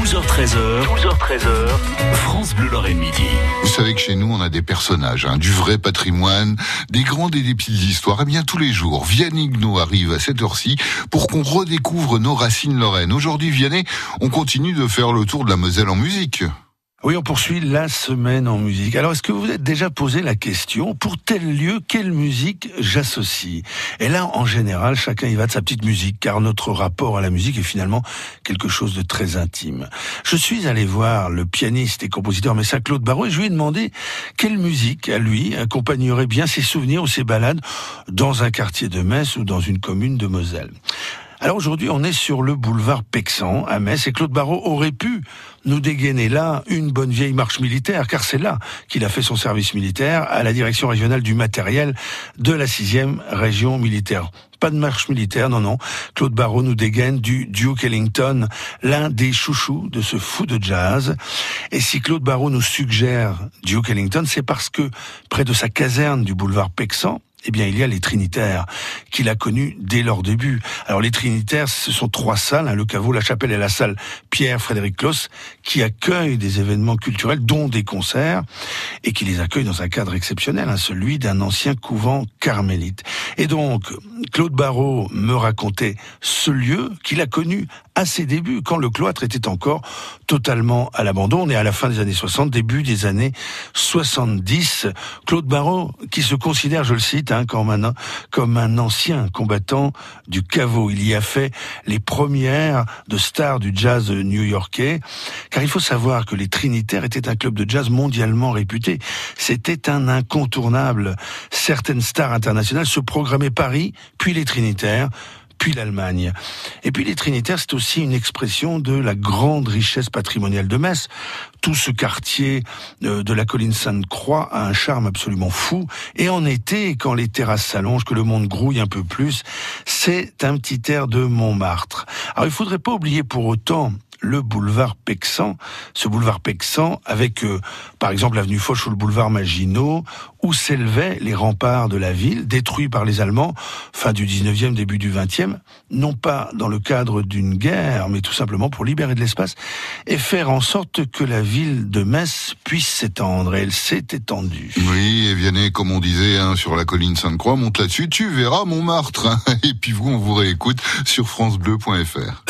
12h13h, 12h13h, France Bleu Lorraine Midi. Vous savez que chez nous, on a des personnages, hein, du vrai patrimoine, des grandes et des petites histoires. Et bien tous les jours, Vianney Gno arrive à cette heure-ci pour qu'on redécouvre nos racines lorraines. Aujourd'hui, Vianney, on continue de faire le tour de la Moselle en musique. Oui, on poursuit la semaine en musique. Alors, est-ce que vous vous êtes déjà posé la question, pour tel lieu, quelle musique j'associe? Et là, en général, chacun y va de sa petite musique, car notre rapport à la musique est finalement quelque chose de très intime. Je suis allé voir le pianiste et compositeur Messin Claude Barrault et je lui ai demandé quelle musique, à lui, accompagnerait bien ses souvenirs ou ses balades dans un quartier de Metz ou dans une commune de Moselle. Alors aujourd'hui, on est sur le boulevard Pexan à Metz et Claude Barrault aurait pu nous dégainer là une bonne vieille marche militaire, car c'est là qu'il a fait son service militaire à la direction régionale du matériel de la sixième région militaire. Pas de marche militaire, non, non. Claude Barrault nous dégaine du Duke Ellington, l'un des chouchous de ce fou de jazz. Et si Claude Barrault nous suggère Duke Ellington, c'est parce que près de sa caserne du boulevard Pexan, eh bien, il y a les Trinitaires, qu'il a connus dès leur début. Alors, les Trinitaires, ce sont trois salles, hein, le caveau, la chapelle et la salle Pierre-Frédéric Clos, qui accueillent des événements culturels, dont des concerts, et qui les accueillent dans un cadre exceptionnel, hein, celui d'un ancien couvent carmélite. Et donc, Claude Barrault me racontait ce lieu qu'il a connu à ses débuts, quand le cloître était encore totalement à l'abandon. On est à la fin des années 60, début des années 70. Claude Barrault, qui se considère, je le cite, hein, comme, comme un ancien combattant du caveau. Il y a fait les premières de stars du jazz new-yorkais, car il faut savoir que les Trinitaires étaient un club de jazz mondialement réputé. C'était un incontournable. Certaines stars internationales se programmaient Paris, puis les Trinitaires, puis l'Allemagne. Et puis les Trinitaires, c'est aussi une expression de la grande richesse patrimoniale de Metz. Tout ce quartier euh, de la colline Sainte-Croix a un charme absolument fou. Et en été, quand les terrasses s'allongent, que le monde grouille un peu plus, c'est un petit air de Montmartre. Alors il faudrait pas oublier pour autant le boulevard Pexan. Ce boulevard Pexan avec, euh, par exemple, l'avenue Foch ou le boulevard Maginot, où s'élevaient les remparts de la ville, détruits par les Allemands, fin du 19e, début du 20e, non pas dans le cadre d'une guerre, mais tout simplement pour libérer de l'espace et faire en sorte que la ville de Metz puisse s'étendre. Et elle s'est étendue. Oui, et Vianney, comme on disait, hein, sur la colline Sainte-Croix, monte là-dessus, tu verras Montmartre. Hein. Et puis vous, on vous réécoute sur francebleu.fr.